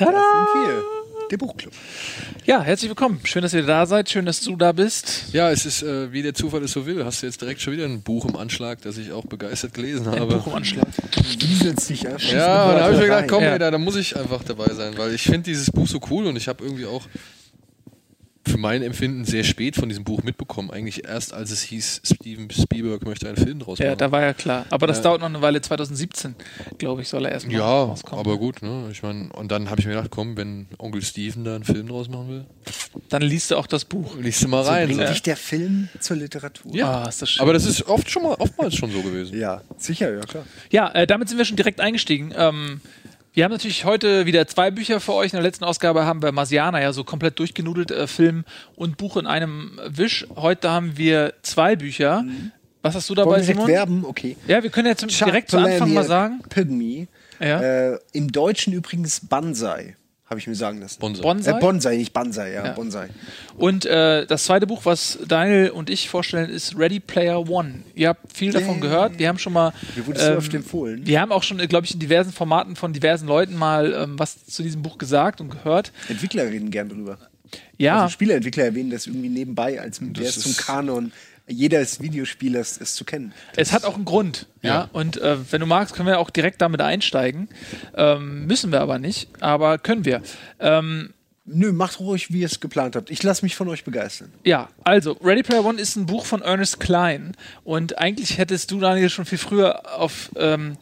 Tada! Das sind wir. Der Buchclub. Ja, herzlich willkommen. Schön, dass ihr da seid. Schön, dass du da bist. Ja, es ist, äh, wie der Zufall es so will, hast du jetzt direkt schon wieder ein Buch im Anschlag, das ich auch begeistert gelesen Ein habe. Buch im Anschlag. Wieselst dich ja. schießt Ja, da habe ich mir gedacht, komm, Ja. ey, da, da muss ich einfach dabei sein, weil ich finde dieses Buch so cool und ich habe irgendwie auch für mein Empfinden sehr spät von diesem Buch mitbekommen. Eigentlich erst, als es hieß, Steven Spielberg möchte einen Film draus Ja, machen. da war ja klar. Aber das Ja. dauert noch eine Weile. 2017, glaube ich, soll er erstmal ja, rauskommen. aber gut, ne? Ich meine, und dann habe ich mir gedacht, komm, wenn Onkel Steven da einen Film draus machen will, Dann liest du auch das Buch. liest du mal So rein. bringt so. dich der Film zur Literatur. Ja. Ah, ist das schön. Aber das ist oft schon mal, oftmals schon so gewesen. Ja, sicher, ja klar. Ja, äh, damit sind wir schon direkt eingestiegen. Ähm, wir haben natürlich heute wieder zwei Bücher für euch. In der letzten Ausgabe haben wir Marsianer ja so komplett durchgenudelt, äh, Film und Buch in einem Wisch. Heute haben wir zwei Bücher. Was hast du dabei, Wollen Simon? werben? Okay. Ja, wir können jetzt direkt zu Anfang mal sagen. Pygmy. Ja. Äh, Im Deutschen übrigens Banzai, habe ich mir sagen lassen. Bonsai. Bonsai. Äh, Bonsai, nicht Banzai, ja, Ja. Bonsai. Und äh, das zweite Buch, was Daniel und ich vorstellen, ist Ready Player One. Ihr habt viel davon Yeah. gehört. Wir haben schon mal. Mir wurde es so oft empfohlen. Wir haben auch schon, glaube ich, in diversen Formaten von diversen Leuten mal ähm, was zu diesem Buch gesagt und gehört. Entwickler reden gern drüber. Ja, Also Spieleentwickler erwähnen das irgendwie nebenbei, als der Das ist zum Kanon jedes Videospielers es zu kennen. es hat auch einen Grund. Ja. Ja. Und äh, wenn du magst, können wir auch direkt damit einsteigen. Ähm, müssen wir aber nicht, aber können wir. Ähm, Nö, macht ruhig, wie ihr es geplant habt. Ich lasse mich von euch begeistern. Ja, also Ready Player One ist ein Buch von Ernest Klein und eigentlich hättest du, Daniel, schon viel früher auf ähm,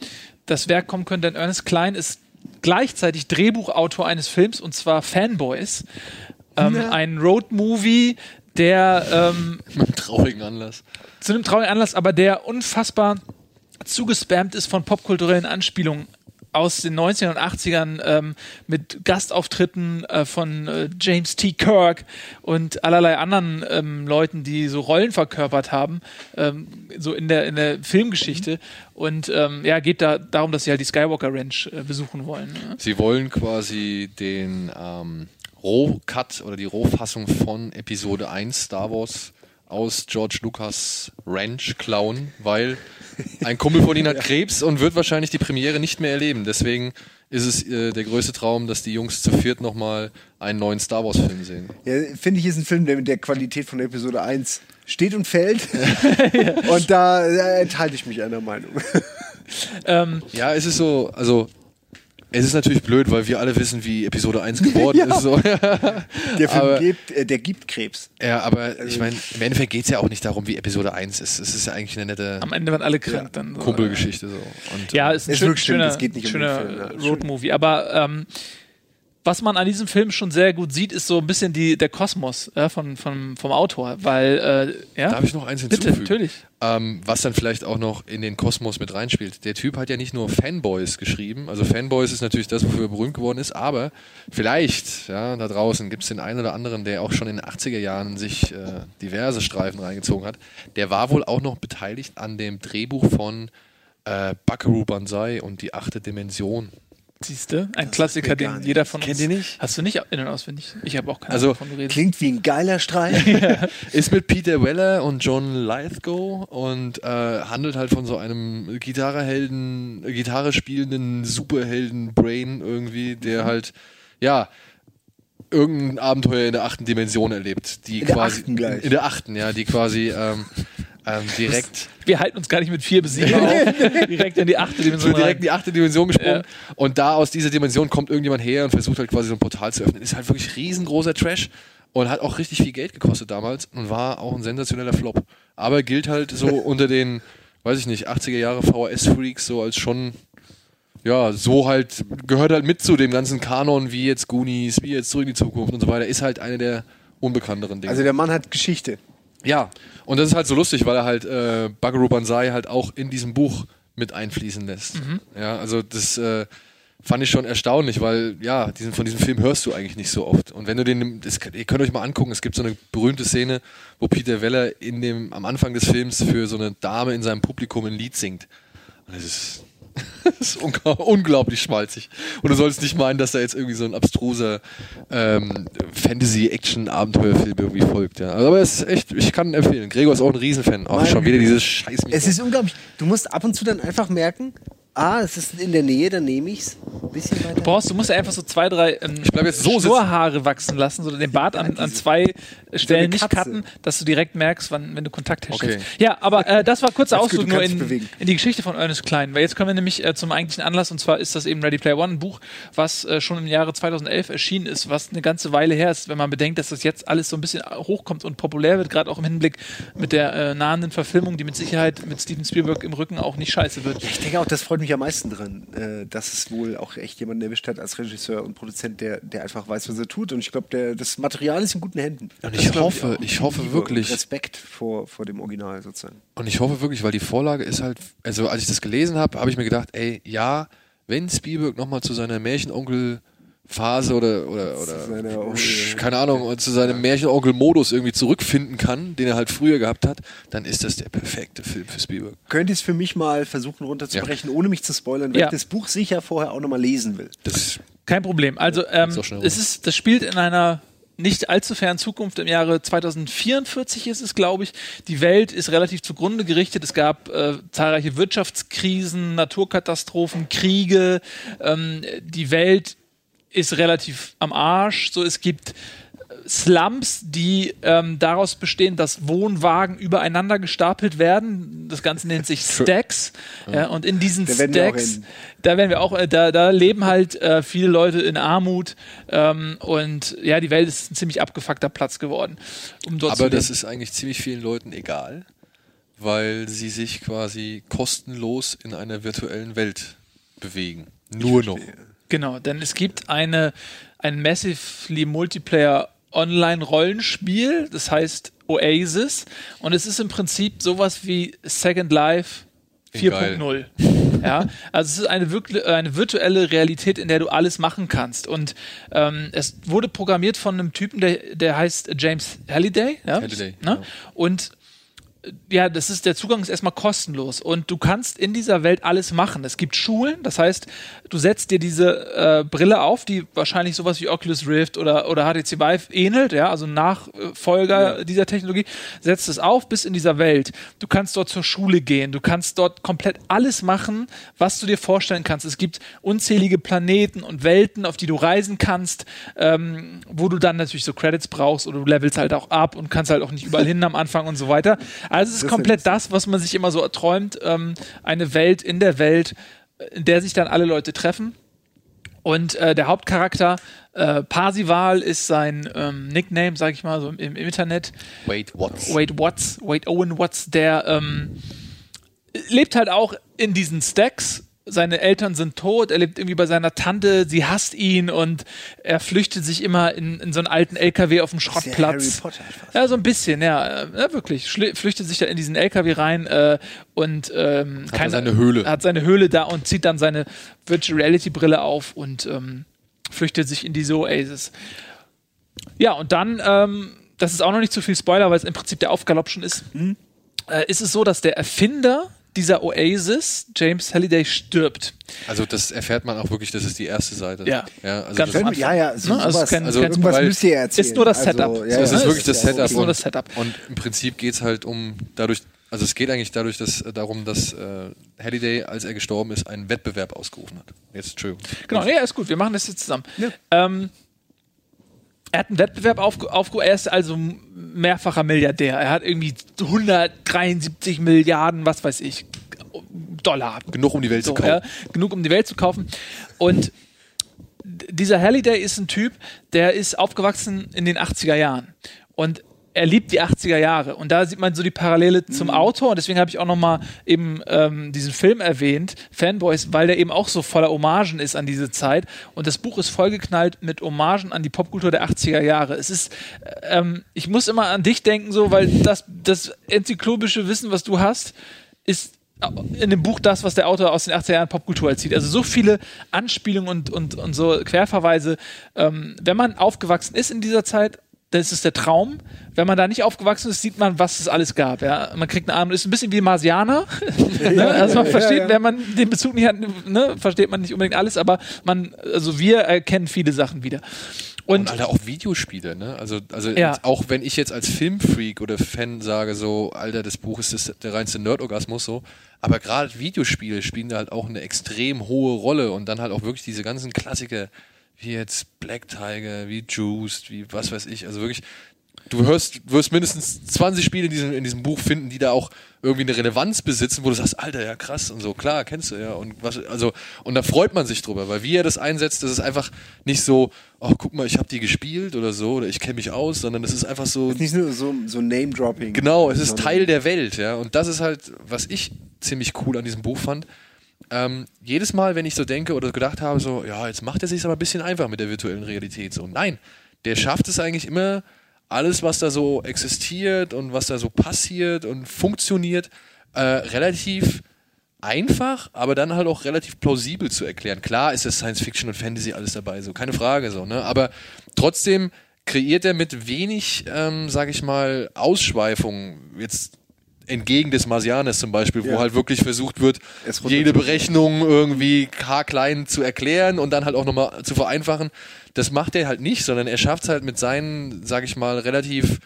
das Werk kommen können, denn Ernest Klein ist gleichzeitig Drehbuchautor eines Films und zwar Fanboys, ähm, ein Roadmovie, der ähm, einem traurigen Anlass. zu einem traurigen Anlass, aber der unfassbar zugespammt ist von popkulturellen Anspielungen aus den 90ern und 80ern ähm, mit Gastauftritten äh, von äh, James T. Kirk und allerlei anderen ähm, Leuten, die so Rollen verkörpert haben, ähm, so in der, in der Filmgeschichte. Und ähm, ja, geht da darum, dass sie halt die Skywalker Ranch äh, besuchen wollen. Ne? Sie wollen quasi den ähm, Rohcut oder die Rohfassung von Episode 1 Star Wars aus George Lucas Ranch klauen, weil ein Kumpel von ihnen hat Krebs und wird wahrscheinlich die Premiere nicht mehr erleben. Deswegen ist es äh, der größte Traum, dass die Jungs zu viert nochmal einen neuen Star Wars Film sehen. Ja, finde ich, ist ein Film, der mit der Qualität von Episode 1 steht und fällt. Und da äh, enthalte ich mich einer Meinung. Ähm, Ja, es ist so, also es ist natürlich blöd, weil wir alle wissen, wie Episode 1 geworden Ja. ist. So. Der Film Aber- gibt, äh, der gibt Krebs. Ja, aber Also ich meine, im Endeffekt geht es ja auch nicht darum, wie Episode 1 ist. Es ist ja eigentlich eine nette am Ende waren alle krank dann. So. Kumpelgeschichte. So. Und, Ja, äh, ist ein Es schön, wirkt stimmt, schöner, es geht nicht um schöner ja. Roadmovie. Aber ähm, was man an diesem Film schon sehr gut sieht, ist so ein bisschen die, der Kosmos äh, von, von, vom Autor. Weil, äh, ja, Darf ich noch eins bitte, hinzufügen? natürlich. Ähm, was dann vielleicht auch noch in den Kosmos mit reinspielt. Der Typ hat ja nicht nur Fanboys geschrieben. Also Fanboys ist natürlich das, wofür er berühmt geworden ist. Aber vielleicht, ja, da draußen gibt es den einen oder anderen, der auch schon in den 80er Jahren sich äh, diverse Streifen reingezogen hat. Der war wohl auch noch beteiligt an dem Drehbuch von äh, Buckaroo Banzai und die achte Dimension. Siehst du? Ein Klassiker, mir gar den nicht. jeder von Kennt uns. ihr nicht? Hast du nicht in- und auswendig? Ich habe auch keine Also, Ahnung, von geredet. Klingt wie ein geiler Streit. Ist mit Peter Weller und John Lithgow und äh, handelt halt von so einem Gitarrehelden, Gitarre spielenden Superhelden-Brain irgendwie, der halt, ja, irgendein Abenteuer in der achten Dimension erlebt. Die In der quasi, achten gleich. In der achten, ja, die quasi ähm, ähm, direkt, Wir halten uns gar nicht mit vier bis sieben auf. Direkt in die achte Dimension. so direkt in die achte Dimension gesprungen. Ja. Und da aus dieser Dimension kommt irgendjemand her und versucht halt quasi so ein Portal zu öffnen. Ist halt wirklich riesengroßer Trash und hat auch richtig viel Geld gekostet damals und war auch ein sensationeller Flop. Aber gilt halt so unter den, weiß ich nicht, 80er Jahre VHS-Freaks so als schon, ja, so halt, gehört halt mit zu dem ganzen Kanon, wie jetzt Goonies, wie jetzt Zurück in die Zukunft und so weiter. Ist halt eine der unbekannteren Dinge. Also der Mann hat Geschichte. Ja, und das ist halt so lustig, weil er halt äh, Bugaroo Banzai halt auch in diesem Buch mit einfließen lässt. Ja, also das äh, fand ich schon erstaunlich, weil ja, diesen, von diesem Film hörst du eigentlich nicht so oft. Und wenn du den, das, ihr könnt euch mal angucken, es gibt so eine berühmte Szene, wo Peter Weller in dem, am Anfang des Films für so eine Dame in seinem Publikum ein Lied singt. Und das ist, das ist unglaublich schmalzig. Und du sollst nicht meinen, dass da jetzt irgendwie so ein abstruser ähm, Fantasy-Action-Abenteuerfilm irgendwie folgt. Ja. Aber es ist echt, ich kann empfehlen. Gregor ist auch ein Riesenfan. Auch schon wieder dieses scheiß Es ist unglaublich. Du musst ab und zu dann einfach merken, Ah, es ist in der Nähe, dann nehme bisschen weiter. Du brauchst, du musst ja einfach so zwei, drei ähm, Ich bleib jetzt so sitzen. Schnurrhaare wachsen lassen, so den Bart an, an zwei Stellen nicht cutten, dass du direkt merkst, wann, wenn du Kontakt herstellst. Okay. Ja, aber äh, das war kurzer Ausflug nur in, in die Geschichte von Ernest Klein, weil jetzt kommen wir nämlich äh, zum eigentlichen Anlass und zwar ist das eben Ready Player One, ein Buch, was äh, schon im Jahre 2011 erschienen ist, was eine ganze Weile her ist, wenn man bedenkt, dass das jetzt alles so ein bisschen hochkommt und populär wird, gerade auch im Hinblick mit der äh, nahenden Verfilmung, die mit Sicherheit mit Steven Spielberg im Rücken auch nicht scheiße wird. Ich denke auch, das freut mich am meisten dran, äh, dass es wohl auch echt jemanden erwischt hat als Regisseur und Produzent, der, der einfach weiß, was er tut. Und ich glaube, das Material ist in guten Händen. Und ich hoffe, auch. ich hoffe Liebe wirklich- Respekt vor, vor dem Original sozusagen. Und ich hoffe wirklich, weil die Vorlage ist halt, also als ich das gelesen habe, habe ich mir gedacht, ey, ja, wenn Spielberg nochmal zu seiner Märchenonkel-Phase oder, oder, oder seiner- sch- keine Ahnung, zu seinem Märchenonkel-Modus irgendwie zurückfinden kann, den er halt früher gehabt hat, dann ist das der perfekte Film für Spielberg. Könnt ihr es für mich mal versuchen runterzubrechen, ohne mich zu spoilern, weil Ja. ich das Buch sicher vorher auch nochmal lesen will. Das Kein Problem. Also ähm, Ist es ist, das spielt in einer nicht allzu fernen Zukunft. Im Jahre 2044 ist es, glaube ich. Die Welt ist relativ zugrunde gerichtet. Es gab äh, zahlreiche Wirtschaftskrisen, Naturkatastrophen, Kriege. Ähm, die Welt ist relativ am Arsch. So, es gibt Slums, die ähm, daraus bestehen, dass Wohnwagen übereinander gestapelt werden. Das Ganze nennt sich Stacks. Ja, und in diesen Da Stacks, da werden wir auch, äh, da, da leben halt äh, viele Leute in Armut. Ähm, und ja, die Welt ist ein ziemlich abgefuckter Platz geworden. Um Aber das ist eigentlich ziemlich vielen Leuten egal, weil sie sich quasi kostenlos in einer virtuellen Welt bewegen. Nur noch. Genau, denn es gibt eine, ein massively Multiplayer Online-Rollenspiel, das heißt Oasis, und es ist im Prinzip sowas wie Second Life Geil. 4.0. Ja, also es ist eine, wirklich, eine virtuelle Realität, in der du alles machen kannst. Und ähm, es wurde programmiert von einem Typen, der, der heißt James Halliday. Ja? Halliday, ne? genau. Und ja, das ist, der Zugang ist erstmal kostenlos und du kannst in dieser Welt alles machen. Es gibt Schulen, das heißt, du setzt dir diese äh, Brille auf, die wahrscheinlich sowas wie Oculus Rift oder, oder HTC Vive ähnelt, ja, also Nachfolger dieser Technologie, setzt es auf bis in dieser Welt. Du kannst dort zur Schule gehen, du kannst dort komplett alles machen, was du dir vorstellen kannst. Es gibt unzählige Planeten und Welten, auf die du reisen kannst, ähm, wo du dann natürlich so Credits brauchst oder du levelst halt auch ab und kannst halt auch nicht überall hin am Anfang und so weiter. Also es ist komplett das, was man sich immer so erträumt, ähm, eine Welt in der Welt, in der sich dann alle Leute treffen. Und äh, der Hauptcharakter, äh, Parsival, ist sein ähm, Nickname, sag ich mal, so im, im Internet. Wait, what's? Wade Watts, Wade Owen Watts, der ähm, lebt halt auch in diesen Stacks. Seine Eltern sind tot, er lebt irgendwie bei seiner Tante, sie hasst ihn und er flüchtet sich immer in, in so einen alten LKW auf dem Schrottplatz. Ja, so ein bisschen, ja, ja wirklich. Flüchtet sich da in diesen LKW rein äh, und ähm, Hat er seine Höhle. hat seine Höhle da und zieht dann seine Virtual Reality Brille auf und ähm, flüchtet sich in diese Oasis. Ja, und dann, ähm, das ist auch noch nicht zu viel Spoiler, weil es im Prinzip der Aufgalopp schon ist, äh, ist es so, dass der Erfinder dieser Oasis, James Halliday, stirbt. Also das erfährt man auch wirklich, das ist die erste Seite. Ja. ja also Ganz das, am ja, ja, so, Ne, also sowas, kein- also kein- irgendwas weil- müsst ihr erzählen. Ist nur das Also, Setup. ja, So, das ja, ist ne? wirklich das ist Setup. ist nur und, das Setup. Und im Prinzip geht es halt um dadurch, also es geht eigentlich dadurch, dass, äh, darum, dass äh, Halliday, als er gestorben ist, einen Wettbewerb ausgerufen hat. Jetzt, Entschuldigung. Genau, ja, ist gut, wir machen das jetzt zusammen. Ähm, er hat einen Wettbewerb aufge aufgehoben, er ist also mehrfacher Milliardär. Er hat irgendwie 173 Milliarden, was weiß ich, Dollar. Genug, um die Welt So, zu kaufen. ja, genug, um die Welt zu kaufen. Und dieser Halliday ist ein Typ, der ist aufgewachsen in den 80er Jahren. Und er liebt die 80er Jahre. Und da sieht man so die Parallele zum Autor. Und deswegen habe ich auch nochmal eben ähm, diesen Film erwähnt, Fanboys, weil der eben auch so voller Hommagen ist an diese Zeit. Und das Buch ist vollgeknallt mit Hommagen an die Popkultur der 80er Jahre. Es ist, ähm, ich muss immer an dich denken, so, weil das, das enzyklopische Wissen, was du hast, ist in dem Buch das, was der Autor aus den 80er Jahren Popkultur erzählt. Also so viele Anspielungen und, und, und so Querverweise. Ähm, wenn man aufgewachsen ist in dieser Zeit, dann ist der Traum. Wenn man da nicht aufgewachsen ist, sieht man, was es alles gab. Ja? Man kriegt eine Ahnung, ist ein bisschen wie Marsianer. ne? Also man versteht, wenn man den Bezug nicht hat, ne, versteht man nicht unbedingt alles, aber man, also wir erkennen viele Sachen wieder. Und, Und- Alter, auch Videospiele, ne? Also, also Ja. auch wenn ich jetzt als Filmfreak oder Fan sage, so, Alter, das Buch ist das, der reinste Nerdorgasmus so, aber gerade Videospiele spielen da halt auch eine extrem hohe Rolle und dann halt auch wirklich diese ganzen Klassiker, wie jetzt Black Tiger, wie Juiced, wie was weiß ich, also wirklich, du hörst, wirst mindestens 20 Spiele in diesem, in diesem Buch finden, die da auch irgendwie eine Relevanz besitzen, wo du sagst, Alter, ja krass und so, klar, kennst du ja und was, also, und da freut man sich drüber, weil wie er das einsetzt, das ist einfach nicht so, oh, guck mal, ich habe die gespielt oder so, oder ich kenne mich aus, sondern das ist einfach so, Nicht nur so, so Name-Dropping. Genau, es ist Teil der Welt, ja. Und das ist halt, was ich ziemlich cool an diesem Buch fand. Ähm, jedes Mal, wenn ich so denke oder gedacht habe, so, ja, jetzt macht er sich aber ein bisschen einfach mit der virtuellen Realität. So, nein, der schafft es eigentlich immer, alles, was da so existiert und was da so passiert und funktioniert, äh, relativ einfach, aber dann halt auch relativ plausibel zu erklären. Klar ist es Science Fiction und Fantasy alles dabei, so keine Frage, so, ne? Aber trotzdem kreiert er mit wenig, ähm, sag ich mal, Ausschweifungen, jetzt entgegen des Marsianes zum Beispiel, wo Ja. halt wirklich versucht wird, jede Berechnung irgendwie haarklein zu erklären und dann halt auch nochmal zu vereinfachen. Das macht er halt nicht, sondern er schafft es halt mit seinen, sag ich mal, relativ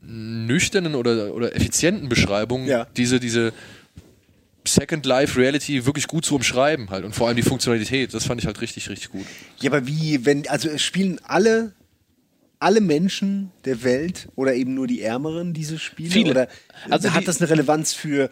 nüchternen oder, oder effizienten Beschreibungen, Ja. diese, diese Second Life Reality wirklich gut zu umschreiben halt und vor allem die Funktionalität, das fand ich halt richtig, richtig gut. Ja, aber wie, wenn, also es spielen alle, alle Menschen der Welt oder eben nur die Ärmeren diese Spiele? Viele. Oder Also hat das eine Relevanz für,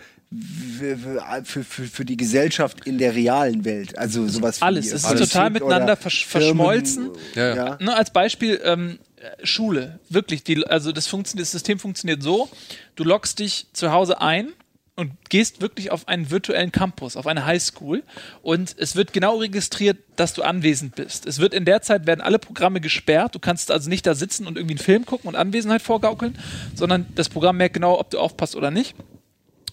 für, für, für, für die Gesellschaft in der realen Welt? Also sowas wie Alles. Es ist total miteinander versch- verschmolzen. Ja, ja. ja. Ne, als Beispiel ähm, äh, Schule. Wirklich, die, also das, funktioniert, das System funktioniert so, du loggst dich zu Hause ein und gehst wirklich auf einen virtuellen Campus, auf eine Highschool und es wird genau registriert, dass du anwesend bist. Es wird in der Zeit werden alle Programme gesperrt. Du kannst also nicht da sitzen und irgendwie einen Film gucken und Anwesenheit vorgaukeln, sondern das Programm merkt genau, ob du aufpasst oder nicht.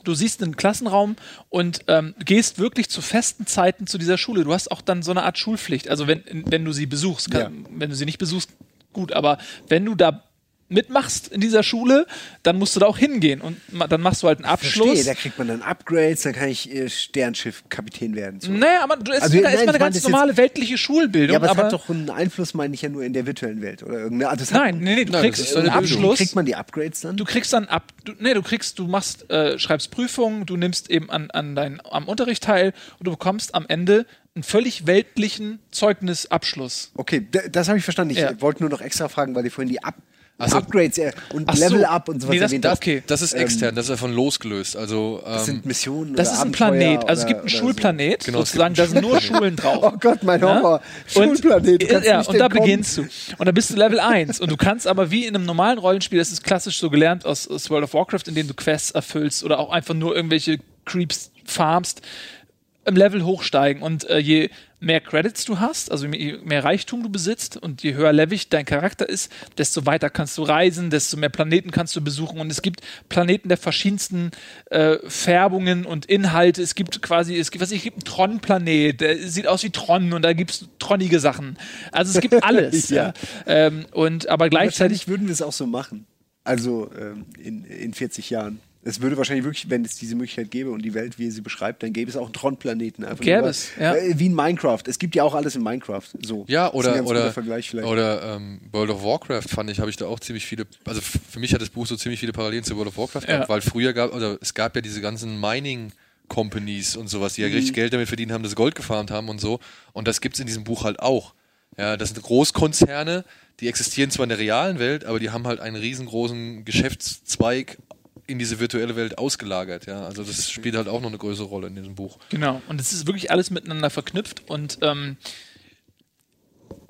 Du siehst einen Klassenraum und ähm, gehst wirklich zu festen Zeiten zu dieser Schule. Du hast auch dann so eine Art Schulpflicht. Also wenn, wenn du sie besuchst, kann, Ja. wenn du sie nicht besuchst, gut. Aber wenn du da mitmachst in dieser Schule, dann musst du da auch hingehen und ma- dann machst du halt einen Abschluss. Verstehe, da kriegt man dann Upgrades, dann kann ich äh, Sternnschiff-Kapitän werden. So. naja, aber du, es Also, ist nein, erstmal ich eine ganz normale weltliche Schulbildung. Ja, aber es aber hat doch einen Einfluss, meine ich ja nur in der virtuellen Welt oder irgendeine. Also es hat nein, nee, nee, du Nein, kriegst ist eine einen. Abschluss. Kriegt man die Upgrades dann? Du kriegst dann ab, du, nee, du kriegst, du machst, äh, schreibst Prüfungen, du nimmst eben an, an dein, am Unterricht teil und du bekommst am Ende einen völlig weltlichen Zeugnisabschluss. Okay, das habe ich verstanden. Ich Ja. wollte nur noch extra fragen, weil die vorhin die Up Ach so. Upgrades äh, und Ach so. Level Up und sowas Nee, das- okay. Das ist extern, das ist davon losgelöst. Also ähm, Das sind Missionen Das oder ist ein Abenteuer Planet, also es gibt einen Schulplanet, Genau, sozusagen, da sind nur Schulen drauf. Oh Gott, mein Ja? Horror. Schulplanet, du Und, kannst ja, nicht und da entkommen. beginnst du. Und da bist du Level 1. Und du kannst aber wie in einem normalen Rollenspiel, das ist klassisch so gelernt aus, aus World of Warcraft, in dem du Quests erfüllst oder auch einfach nur irgendwelche Creeps farmst, im Level hochsteigen. Und äh, je mehr Credits du hast, also je mehr Reichtum du besitzt und je höher levig dein Charakter ist, desto weiter kannst du reisen, desto mehr Planeten kannst du besuchen. Und es gibt Planeten der verschiedensten äh, Färbungen und Inhalte. Es gibt quasi, es gibt, was ich, es gibt einen Tron-Planet, der sieht aus wie Tron und da gibt es tronnige Sachen. Also es gibt alles. ja. Ja. Ähm, und aber gleichzeitig Wahrscheinlich würden wir es auch so machen. Also ähm, in, in 40 Jahren. Es würde wahrscheinlich wirklich, wenn es diese Möglichkeit gäbe und die Welt, wie ihr sie beschreibt, dann gäbe es auch einen Tron-Planeten. einfach Gäbe es, ja. äh, Wie in Minecraft. Es gibt ja auch alles in Minecraft. So. Ja, Das ist ein oder, oder, Vergleich vielleicht. oder ähm, World of Warcraft fand ich, habe ich da auch ziemlich viele, also für mich hat das Buch so ziemlich viele Parallelen zu World of Warcraft Ja. gehabt, weil früher gab, oder es gab ja diese ganzen Mining Companies und sowas, die ja Mhm. richtig Geld damit verdient haben, das Gold gefarmt haben und so. Und das gibt's in diesem Buch halt auch. Ja, das sind Großkonzerne, die existieren zwar in der realen Welt, aber die haben halt einen riesengroßen Geschäftszweig in diese virtuelle Welt ausgelagert. Ja, also das spielt halt auch noch eine größere Rolle in diesem Buch. Genau, und es ist wirklich alles miteinander verknüpft und ähm,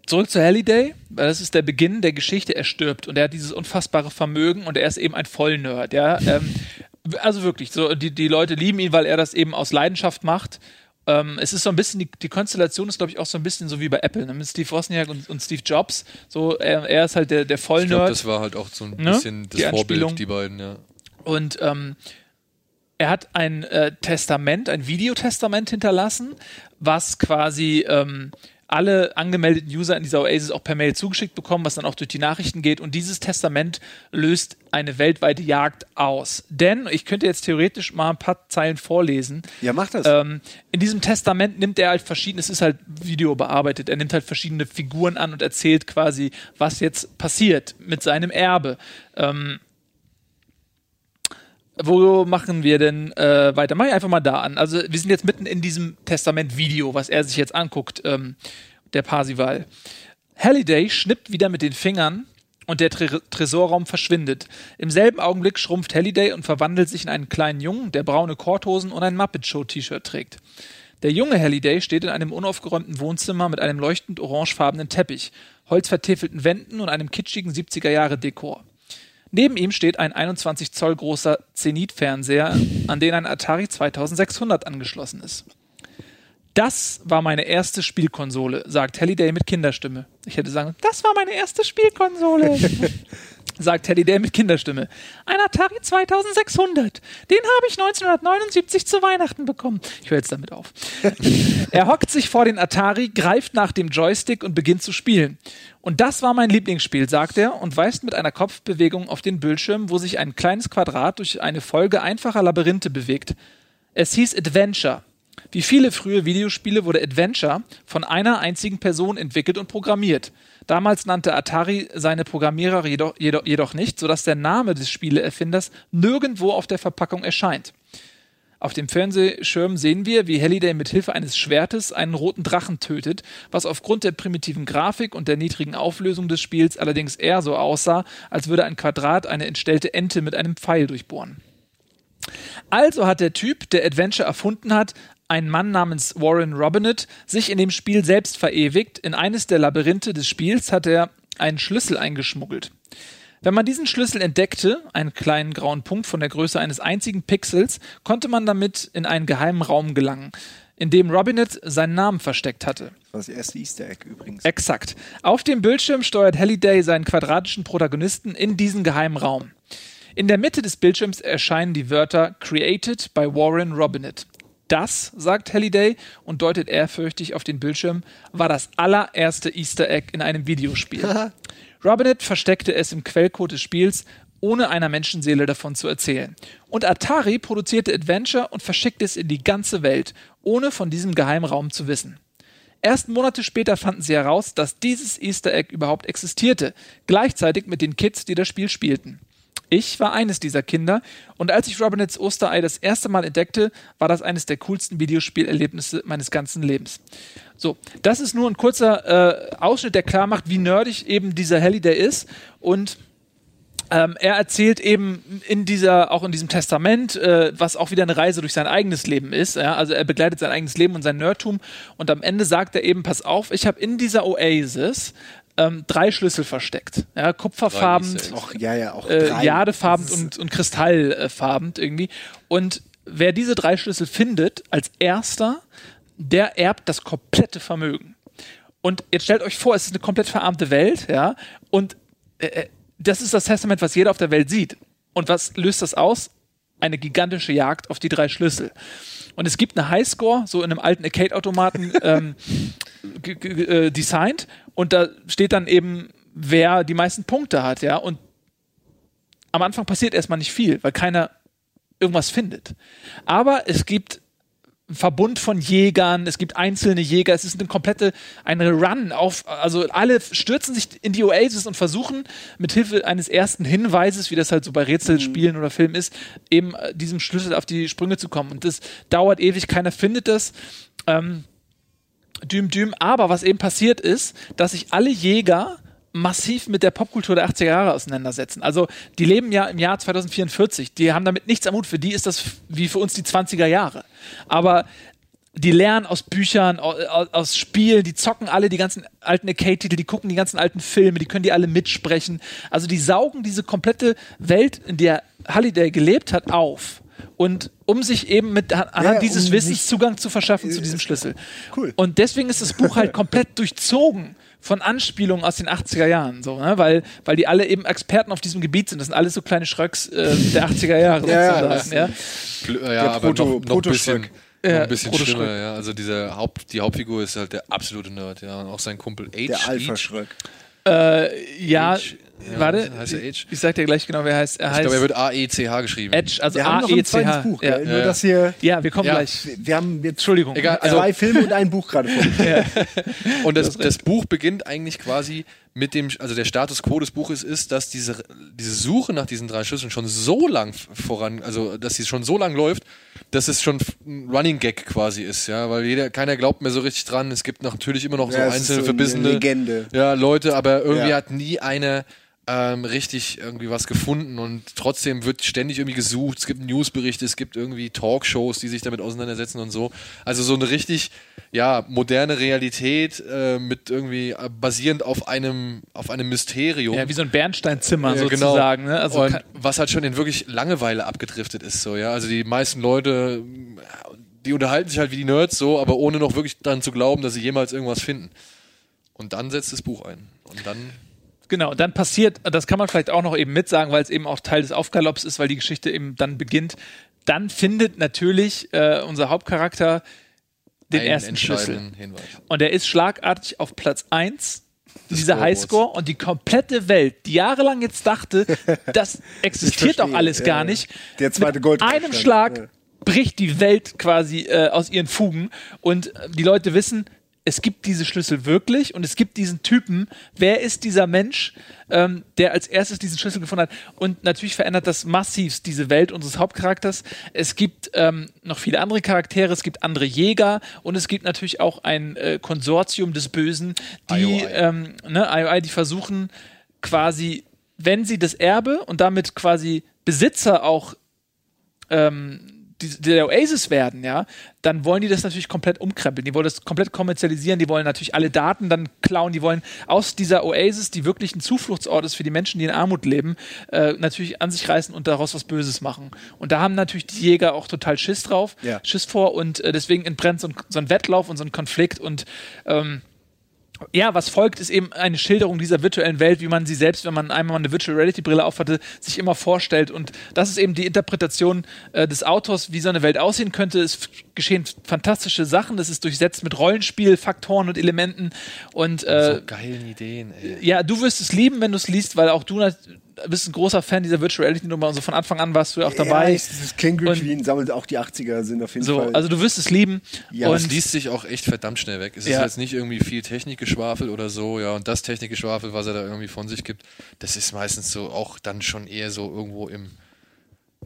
zurück zu Halliday, weil das ist der Beginn der Geschichte, er stirbt und er hat dieses unfassbare Vermögen und er ist eben ein Vollnerd, ja, ähm, also wirklich, so, die, die Leute lieben ihn, weil er das eben aus Leidenschaft macht. Ähm, es ist so ein bisschen, die, die Konstellation ist, glaube ich, auch so ein bisschen so wie bei Apple, ne? mit Steve Wozniak und, und Steve Jobs. So, er, er ist halt der, der Ich glaube, Vollnerd. das war halt auch so ein Ne? bisschen das Die. Vorbild, die beiden, ja. Und ähm, er hat ein äh, Testament, ein Videotestament hinterlassen, was quasi ähm, alle angemeldeten User in dieser Oasis auch per Mail zugeschickt bekommen, was dann auch durch die Nachrichten geht. Und dieses Testament löst eine weltweite Jagd aus. Denn, ich könnte jetzt theoretisch mal ein paar Zeilen vorlesen. Ja, mach das. Ähm, in diesem Testament nimmt er halt verschiedene, es ist halt Video bearbeitet, er nimmt halt verschiedene Figuren an und erzählt quasi, was jetzt passiert mit seinem Erbe. Ähm, wo machen wir denn äh, weiter? Mach ich einfach mal da an. Also wir sind jetzt mitten in diesem Testament-Video, was er sich jetzt anguckt, ähm, der Parsival. Halliday schnippt wieder mit den Fingern und der Tre Tresorraum verschwindet. Im selben Augenblick schrumpft Halliday und verwandelt sich in einen kleinen Jungen, der braune Korthosen und ein Muppet Show T-Shirt trägt. Der junge Halliday steht in einem unaufgeräumten Wohnzimmer mit einem leuchtend orangefarbenen Teppich, holzvertäfelten Wänden und einem kitschigen 70er Jahre Dekor. Neben ihm steht ein 21 Zoll großer Zenit-Fernseher, an den ein Atari 2600 angeschlossen ist. Das war meine erste Spielkonsole, sagt Halliday mit Kinderstimme. Ich hätte sagen, das war meine erste Spielkonsole. sagt Halliday mit Kinderstimme. Ein Atari 2600. Den habe ich 1979 zu Weihnachten bekommen. Ich höre jetzt damit auf. er hockt sich vor den Atari, greift nach dem Joystick und beginnt zu spielen. Und das war mein Lieblingsspiel, sagt er und weist mit einer Kopfbewegung auf den Bildschirm, wo sich ein kleines Quadrat durch eine Folge einfacher Labyrinthe bewegt. Es hieß Adventure. Wie viele frühe Videospiele wurde Adventure von einer einzigen Person entwickelt und programmiert. Damals nannte Atari seine Programmierer jedoch, jedoch, jedoch nicht, sodass der Name des Spieleerfinders nirgendwo auf der Verpackung erscheint. Auf dem Fernsehschirm sehen wir, wie Halliday mit Hilfe eines Schwertes einen roten Drachen tötet, was aufgrund der primitiven Grafik und der niedrigen Auflösung des Spiels allerdings eher so aussah, als würde ein Quadrat eine entstellte Ente mit einem Pfeil durchbohren. Also hat der Typ, der Adventure erfunden hat, ein Mann namens Warren Robinett sich in dem Spiel selbst verewigt. In eines der Labyrinthe des Spiels hat er einen Schlüssel eingeschmuggelt. Wenn man diesen Schlüssel entdeckte, einen kleinen grauen Punkt von der Größe eines einzigen Pixels, konnte man damit in einen geheimen Raum gelangen, in dem Robinett seinen Namen versteckt hatte. Das war das erste Easter Egg übrigens. Exakt. Auf dem Bildschirm steuert Halliday seinen quadratischen Protagonisten in diesen geheimen Raum. In der Mitte des Bildschirms erscheinen die Wörter Created by Warren Robinett. Das, sagt Halliday und deutet ehrfürchtig auf den Bildschirm, war das allererste Easter Egg in einem Videospiel. Robinett versteckte es im Quellcode des Spiels, ohne einer Menschenseele davon zu erzählen. Und Atari produzierte Adventure und verschickte es in die ganze Welt, ohne von diesem Geheimraum zu wissen. Erst Monate später fanden sie heraus, dass dieses Easter Egg überhaupt existierte, gleichzeitig mit den Kids, die das Spiel spielten. Ich war eines dieser Kinder und als ich Robinets Osterei das erste Mal entdeckte, war das eines der coolsten Videospielerlebnisse meines ganzen Lebens. So, das ist nur ein kurzer äh, Ausschnitt, der klar macht, wie nerdig eben dieser Halliday ist und ähm, er erzählt eben in dieser, auch in diesem Testament, äh, was auch wieder eine Reise durch sein eigenes Leben ist. Ja? Also er begleitet sein eigenes Leben und sein Nerdtum. Und am Ende sagt er eben: Pass auf, ich habe in dieser Oasis ähm, drei Schlüssel versteckt. Ja, kupferfarben, Och, ja, ja, auch äh, drei. jadefarben Das ist- und, und kristallfarben irgendwie. Und wer diese drei Schlüssel findet als erster, der erbt das komplette Vermögen. Und jetzt stellt euch vor, es ist eine komplett verarmte Welt, ja, und äh, äh, das ist das Testament, was jeder auf der Welt sieht. Und was löst das aus? Eine gigantische Jagd auf die drei Schlüssel. Und es gibt eine Highscore, so in einem alten Arcade-Automaten ähm, äh, designt. Und da steht dann eben, wer die meisten Punkte hat, ja. Und am Anfang passiert erstmal nicht viel, weil keiner irgendwas findet. Aber es gibt einen Verbund von Jägern, es gibt einzelne Jäger, es ist eine komplette, eine Run auf, also alle stürzen sich in die Oasis und versuchen mit Hilfe eines ersten Hinweises, wie das halt so bei Rätselspielen oder Filmen ist, eben äh, diesem Schlüssel auf die Sprünge zu kommen. Und das dauert ewig, keiner findet das. Ähm, Düm Düm. Aber was eben passiert ist, dass sich alle Jäger massiv mit der Popkultur der 80er Jahre auseinandersetzen. Also die leben ja im Jahr 2044. Die haben damit nichts am Hut. Für die ist das wie für uns die 20er Jahre. Aber die lernen aus Büchern, au- au- aus Spielen, die zocken alle die ganzen alten Arcade-Titel, die gucken die ganzen alten Filme, die können die alle mitsprechen. Also die saugen diese komplette Welt, in der Halliday gelebt hat, auf. Und um sich eben mit anhand Ja, dieses um Wissens Zugang zu verschaffen zu diesem Schlüssel. Cool. Und deswegen ist das Buch halt komplett durchzogen von Anspielungen aus den 80er Jahren, so, ne? weil, weil die alle eben Experten auf diesem Gebiet sind. Das sind alles so kleine Schröcks äh, der 80er Jahre Ja, sozusagen. Ja, äh, ja, Der aber Proto- noch, noch ein bisschen. Noch Ja, ein bisschen Frodo schlimmer, Schröck. ja. Also dieser Haupt, die Hauptfigur ist halt der absolute Nerd, ja. Und auch sein Kumpel H. Der H. Alpha-Schröck. Äh, ja, H. Ja, warte. er? Ich, ich sag dir gleich genau, wer er heißt. Er Ich heißt glaube, er wird A-E-C-H geschrieben. Edge, also Wir haben noch ein zweites A-E-C-H. Buch, Ja. Nur, Ja. dass hier, ja, wir kommen Ja. gleich. wir haben jetzt Entschuldigung. Egal, also- zwei Filme und ein Buch gerade vor uns. Und das, das Buch beginnt eigentlich quasi mit dem, also der Status quo des Buches ist, dass diese, diese Suche nach diesen drei Schlüsseln schon so lang voran, also dass sie schon so lang läuft, dass es schon ein Running Gag quasi ist, ja, weil jeder, keiner glaubt mehr so richtig dran. Es gibt natürlich immer noch so Ja, es ist einzelne so eine verbissene Legende. Ja, Leute, aber irgendwie Ja. hat nie einer ähm, richtig irgendwie was gefunden und trotzdem wird ständig irgendwie gesucht. Es gibt Newsberichte, es gibt irgendwie Talkshows, die sich damit auseinandersetzen und so. Also so eine richtig, ja, moderne Realität äh, mit irgendwie äh, basierend auf einem, auf einem Mysterium. Ja, wie so ein Bernsteinzimmer Ja, genau. sozusagen. Ne? Also und was halt schon in wirklich Langeweile abgedriftet ist, so, ja. Also die meisten Leute, die unterhalten sich halt wie die Nerds so, aber ohne noch wirklich daran zu glauben, dass sie jemals irgendwas finden. Und dann setzt das Buch ein. Und dann Genau, dann passiert, das kann man vielleicht auch noch eben mitsagen, weil es eben auch Teil des Aufgalopps ist, weil die Geschichte eben dann beginnt. Dann findet natürlich äh, unser Hauptcharakter den einen ersten Schlüssel. Hinweis. Und er ist schlagartig auf Platz 1 dieser. Highscore und die komplette Welt, die jahrelang jetzt dachte, das existiert doch alles ja, gar nicht. Der zweite Mit Goldgutschein, einem Schlag ja. bricht die Welt quasi äh, aus ihren Fugen und äh, die Leute wissen, es gibt diese Schlüssel wirklich und es gibt diesen Typen. Wer ist dieser Mensch, ähm, der als erstes diesen Schlüssel gefunden hat? Und natürlich verändert das massivst diese Welt unseres Hauptcharakters. Es gibt ähm, noch viele andere Charaktere, es gibt andere Jäger und es gibt natürlich auch ein äh, Konsortium des Bösen, die IOI. ähm, ne, IOI, die versuchen quasi, wenn sie das Erbe und damit quasi Besitzer auch ähm, die, der Oasis werden, ja, dann wollen die das natürlich komplett umkrempeln. Die wollen das komplett kommerzialisieren, die wollen natürlich alle Daten dann klauen, die wollen aus dieser Oasis, die wirklich ein Zufluchtsort ist für die Menschen, die in Armut leben, äh, natürlich an sich reißen und daraus was Böses machen. Und da haben natürlich die Jäger auch total Schiss drauf, Ja. Schiss vor und äh, deswegen entbrennt so ein, so ein Wettlauf und so ein Konflikt und ähm, ja, was folgt, ist eben eine Schilderung dieser virtuellen Welt, wie man sie selbst, wenn man einmal eine Virtual Reality Brille aufhatte, sich immer vorstellt. Und das ist eben die Interpretation äh, des Autors, wie so eine Welt aussehen könnte. Es geschehen fantastische Sachen. Es ist durchsetzt mit Rollenspielfaktoren und Elementen. Und äh, so geilen Ideen, ey. ja, du wirst es lieben, wenn du es liest, weil auch du bist ein großer Fan dieser Virtual Reality Nummer und so von Anfang an warst du ja auch dabei. Ja, King Und- Green sammelt auch die 80er, sind auf jeden so, Fall. also du wirst es lieben. Ja, und Es liest sich auch echt verdammt schnell weg. Es ist Ja. jetzt nicht irgendwie viel Technikgeschwafel oder so, ja. Und das Technikgeschwafel, was er da irgendwie von sich gibt, das ist meistens so auch dann schon eher so irgendwo im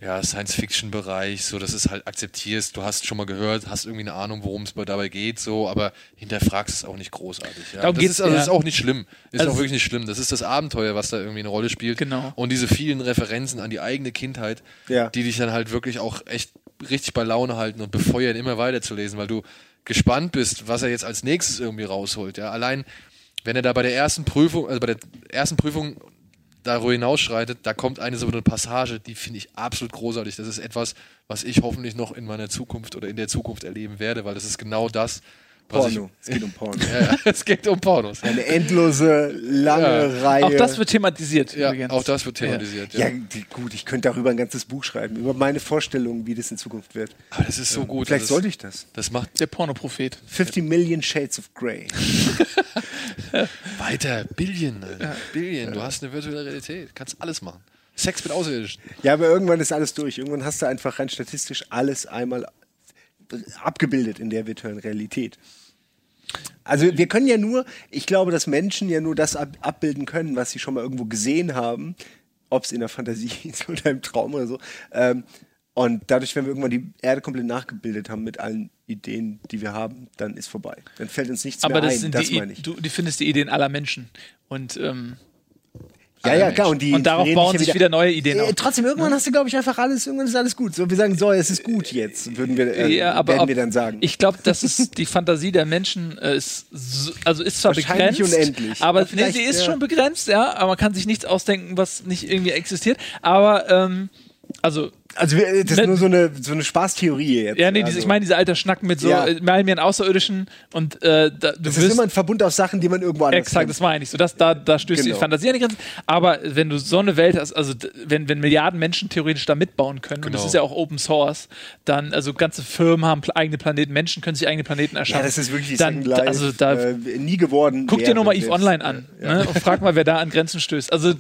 ja, Science-Fiction-Bereich, so dass es halt akzeptierst, du hast schon mal gehört, hast irgendwie eine Ahnung, worum es bei- dabei geht, so, aber hinterfragst es auch nicht großartig. Ja. Darum Das geht's ist, also, das ist auch nicht schlimm. Ist Also- auch wirklich nicht schlimm. Das ist das Abenteuer, was da irgendwie eine Rolle spielt. Genau. Und diese vielen Referenzen an die eigene Kindheit, Ja. die dich dann halt wirklich auch echt richtig bei Laune halten und befeuern, immer weiterzulesen, weil du gespannt bist, was er jetzt als nächstes irgendwie rausholt. Ja, allein wenn er da bei der ersten Prüfung, also bei der ersten Prüfung darüber hinausschreitet, da kommt eine so eine Passage, die finde ich absolut großartig. Das ist etwas, was ich hoffentlich noch in meiner Zukunft oder in der Zukunft erleben werde, weil das ist genau das, Porno. Es geht um Porno. ich. Ja, ja, es geht um Pornos. Eine endlose, lange Ja. Reihe. auch das wird thematisiert Ja, übrigens. auch das wird thematisiert. ja, Ja. die, gut, ich könnte darüber ein ganzes Buch schreiben, über meine Vorstellungen, wie das in Zukunft wird. Aber das ist so gut. Vielleicht das, sollte ich das. Das macht Der Pornoprophet. 50 Million Shades of Grey. Weiter, Billion. Billion. Du hast eine virtuelle Realität, kannst alles machen. Sex mit Außerirdischen. Ja, aber irgendwann ist alles durch. Irgendwann hast du einfach rein statistisch alles einmal abgebildet in der virtuellen Realität. Also wir können ja nur, ich glaube, dass Menschen ja nur das ab abbilden können, was sie schon mal irgendwo gesehen haben, ob es in der Fantasie ist oder im Traum oder so. Ähm, und dadurch, wenn wir irgendwann die Erde komplett nachgebildet haben mit allen Ideen, die wir haben, dann ist vorbei. Dann fällt uns nichts Aber mehr das ein. sind das die, meine ich. du, du findest die Ideen aller Menschen. Und ähm, Ja, ja, klar. Und, die Und darauf bauen sich ja sich wieder neue Ideen Äh, auf. Trotzdem, irgendwann hast du, glaube ich, einfach alles, irgendwann ist alles gut. So, wir sagen, so, es ist gut jetzt, würden wir, äh, ja, aber werden ob, wir dann sagen. ich glaube, das ist die Fantasie der Menschen äh, ist so, also ist zwar begrenzt, unendlich. aber Aber nee, sie ist ja. schon begrenzt, ja, aber man kann sich nichts ausdenken, was nicht irgendwie existiert. Aber ähm, Also, Also wir, das ist Ne- nur so eine, so eine Spaßtheorie jetzt. ja, nee, also, ich meine, diese alter Schnacken mit so, Ja. äh, mal mir einen Außerirdischen und äh, da, du Das ist immer ein Verbund aus Sachen, die man irgendwo anders Exakt, kennt. das war eigentlich so. Das, da, da stößt die Genau. Fantasie an die Grenzen. Aber wenn du so eine Welt hast, also wenn, wenn Milliarden Menschen theoretisch da mitbauen können, und das Genau. ist ja auch Open Source, dann, also ganze Firmen haben eigene Planeten, Menschen können sich eigene Planeten erschaffen. Ja, das ist wirklich dann, Life, also da, äh, nie geworden. guck dir nochmal EVE selbst. Online an ne, und frag mal, wer da an Grenzen stößt. Also,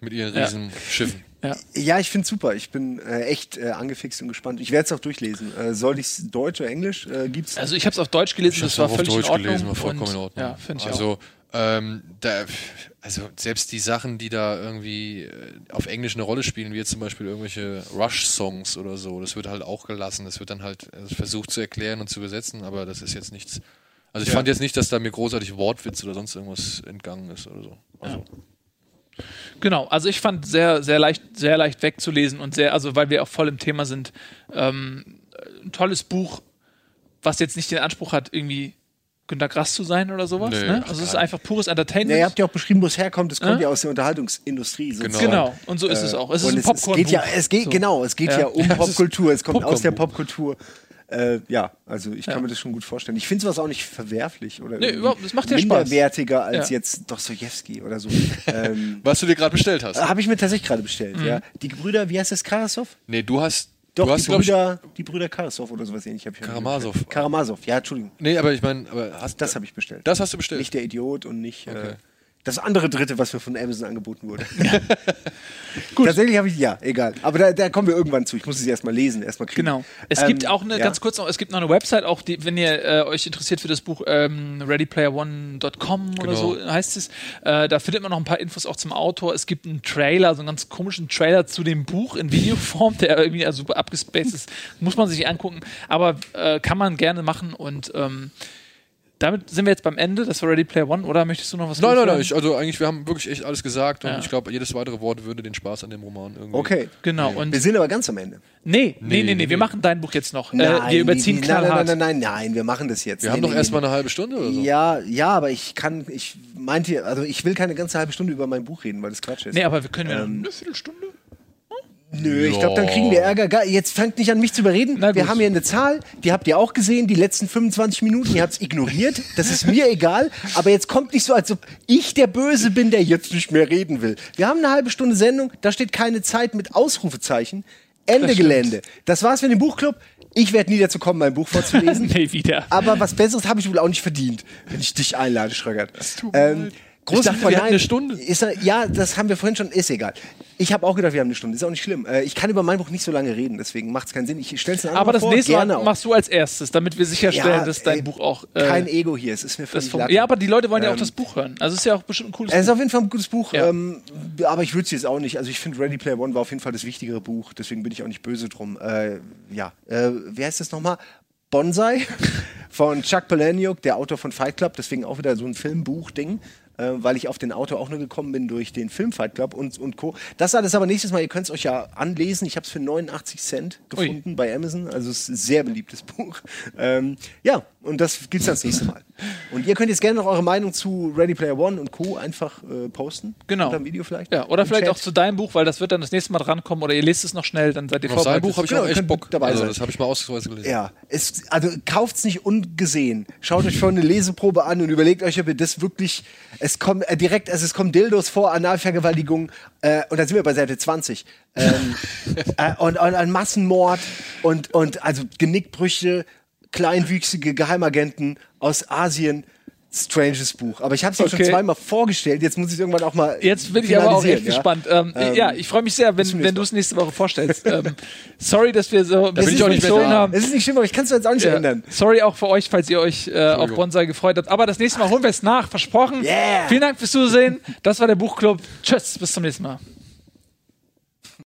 Mit ihren Ja. riesen Schiffen. Ja. Ja, ich finde super. Ich bin äh, echt äh, angefixt und gespannt. Ich werde es auch durchlesen. Äh, soll ich Deutsch oder Englisch? Äh, gibt's? Also ich habe es auf Deutsch gelesen, Ich das war auch auf völlig Deutsch in Ordnung. gelesen, war vollkommen und, in Ordnung. Ja, finde ich auch. also, ähm, da, also selbst die Sachen, die da irgendwie äh, auf Englisch eine Rolle spielen, wie jetzt zum Beispiel irgendwelche Rush-Songs oder so, das wird halt auch gelassen. Das wird dann halt äh, versucht zu erklären und zu übersetzen, aber das ist jetzt nichts. Also ich Ja. fand jetzt nicht, dass da mir großartig Wortwitz oder sonst irgendwas entgangen ist oder so. Also, Genau, also ich fand sehr, sehr leicht, sehr leicht wegzulesen und sehr, also weil wir auch voll im Thema sind, ähm, ein tolles Buch, was jetzt nicht den Anspruch hat, irgendwie Günter Grass zu sein oder sowas. Nee, ne? Also es ist einfach pures Entertainment. Ja, ihr habt ja auch beschrieben, wo es herkommt. Es kommt Äh? ja aus der Unterhaltungsindustrie. sozusagen. genau, und so ist es auch. Es ist Und ein es, es Popcorn. geht ja, es geht so. genau, es geht ja, Ja. um Popkultur. Es kommt aus der. Popkultur. Äh, ja, also ich kann Ja. mir das schon gut vorstellen. Ich finde sowas auch nicht verwerflich oder Nee, überhaupt, das macht ja Spaß. minderwertiger als Ja. jetzt Dostoevsky oder so. ähm, was du dir gerade bestellt hast. Habe ich mir tatsächlich gerade bestellt. Mhm. Ja, die Brüder, wie heißt das, Karasov? Nee, du hast. Doch, du hast, die glaub ich, Brüder, die Brüder Karasov oder sowas ähnlich. Hab ich Karamasow. bestellt. Karamasow, ja, Entschuldigung. Nee, aber ich meine, Das habe ich bestellt. Das hast du bestellt. Nicht der Idiot und nicht äh, Okay. Das andere dritte, was mir von Amazon angeboten wurde. Gut. Tatsächlich habe ich, ja, egal. Aber da, da kommen wir irgendwann zu. Ich muss es erstmal lesen, erstmal kriegen. Genau. Es Ähm, gibt auch eine, ja. ganz kurz noch, es gibt noch eine Website, auch die, wenn ihr äh, euch interessiert für das Buch ähm, readyplayerone.com oder Genau. so heißt es, äh, da findet man noch ein paar Infos auch zum Autor. Es gibt einen Trailer, so einen ganz komischen Trailer zu dem Buch in Videoform, der irgendwie also super abgespaced ist. Muss man sich angucken, aber äh, kann man gerne machen und ähm, damit sind wir jetzt beim Ende. Das war Ready Player One, oder möchtest du noch was Nein, nein, loswerden? nein. Ich, also eigentlich, wir haben wirklich echt alles gesagt und Ja. ich glaube, jedes weitere Wort würde den Spaß an dem Roman irgendwie. Okay. Genau. Und Wir sind aber ganz am Ende. nee, nee, nee, nee, nee, wir machen dein Buch jetzt noch. Nein, äh, wir überziehen die, nein, knallhart. nein, nein, nein, nein, wir machen das jetzt. Wir Nee, haben doch nee, erst nee. mal eine halbe Stunde oder so. Ja, ja, aber ich kann, ich meinte, also ich will keine ganze halbe Stunde über mein Buch reden, weil das Quatsch ist. Nee, aber wir können ja Ähm, eine Viertelstunde. Nö, ich glaube, dann kriegen wir Ärger. Jetzt fangt nicht an, mich zu überreden. Na Wir gut. haben hier eine Zahl, die habt ihr auch gesehen, die letzten 25 Minuten, ihr habt es ignoriert. Das ist mir egal. Aber jetzt kommt nicht so, als ob ich der Böse bin, der jetzt nicht mehr reden will. Wir haben eine halbe Stunde Sendung, da steht keine Zeit mit Ausrufezeichen. Ende Das. Gelände. Das war's für den Buchclub. Ich werde nie dazu kommen, mein Buch vorzulesen. Nee, wieder. Aber was Besseres habe ich wohl auch nicht verdient, wenn ich dich einlade, Schröckert. tut mir leid. Große Ich dachte, wir hatten eine Stunde. Ist, ja, das haben wir vorhin schon, ist egal. Ich habe auch gedacht, wir haben eine Stunde, ist auch nicht schlimm. Äh, ich kann über mein Buch nicht so lange reden, deswegen macht es keinen Sinn. Ich stelle es Aber das vor, nächste Mal auch. machst du als erstes, damit wir sicherstellen, Ja, dass dein ey, Buch auch. Äh, Kein Ego hier, es ist mir völlig latte. ja, aber die Leute wollen ja auch Ähm, das Buch hören. Also es ist ja auch bestimmt ein cooles Es ist Buch. auf jeden Fall ein gutes Buch, Ja. ähm, aber ich würde es jetzt auch nicht. Also ich finde Ready Player One war auf jeden Fall das wichtigere Buch, deswegen bin ich auch nicht böse drum. Äh, ja, äh, wer heißt das nochmal? Bonsai von Chuck Palahniuk, der Autor von Fight Club, deswegen auch wieder so ein Filmbuch-Ding. Äh, weil ich auf den Autor auch nur gekommen bin durch den Film Fight Club und, und Co. Das alles aber nächstes Mal, ihr könnt es euch ja anlesen. Ich habe es für 89 Cent Ui. gefunden bei Amazon. Also es ist ein sehr beliebtes Buch. Ähm, ja, und das gibt's dann das nächste Mal. Und ihr könnt jetzt gerne noch eure Meinung zu Ready Player One und Co. einfach äh, posten. Genau. Unter dem Video vielleicht. Ja, oder vielleicht Chat. auch zu deinem Buch, weil das wird dann das nächste Mal drankommen oder ihr lest es noch schnell, dann seid ihr Auf sein vorbereitet. Buch habe ich Genau, auch echt Bock. dabei also, sein. das habe ich mal ausnahmsweise gelesen. Ja, es, also kauft's nicht ungesehen. Schaut euch vorhin eine Leseprobe an und überlegt euch, ob ihr das wirklich. Es kommt äh, direkt, also es kommen Dildos vor, Analvergewaltigung, äh, und da sind wir bei Seite 20. Ähm, äh, und, und ein Massenmord und, und also Genickbrüche, kleinwüchsige Geheimagenten aus Asien. Stranges Buch. Aber ich habe es ja schon Okay. zweimal vorgestellt. Jetzt muss ich irgendwann auch mal. Jetzt bin ich aber auch echt finalisieren, gespannt. Ähm, Ähm, ja, ich freue mich sehr, wenn, wenn du es nächste Woche vorstellst. ähm, sorry, dass wir so ein bisschen auch nicht mehr gezogen haben. Es ist nicht schlimm, aber ich kann es jetzt auch nicht Ja. ändern. Sorry auch für euch, falls ihr euch äh, auf Bonsai gefreut habt. Aber das nächste Mal holen wir es nach, versprochen. Yeah. Vielen Dank fürs Zusehen. Das war der Buchclub. Tschüss, bis zum nächsten Mal.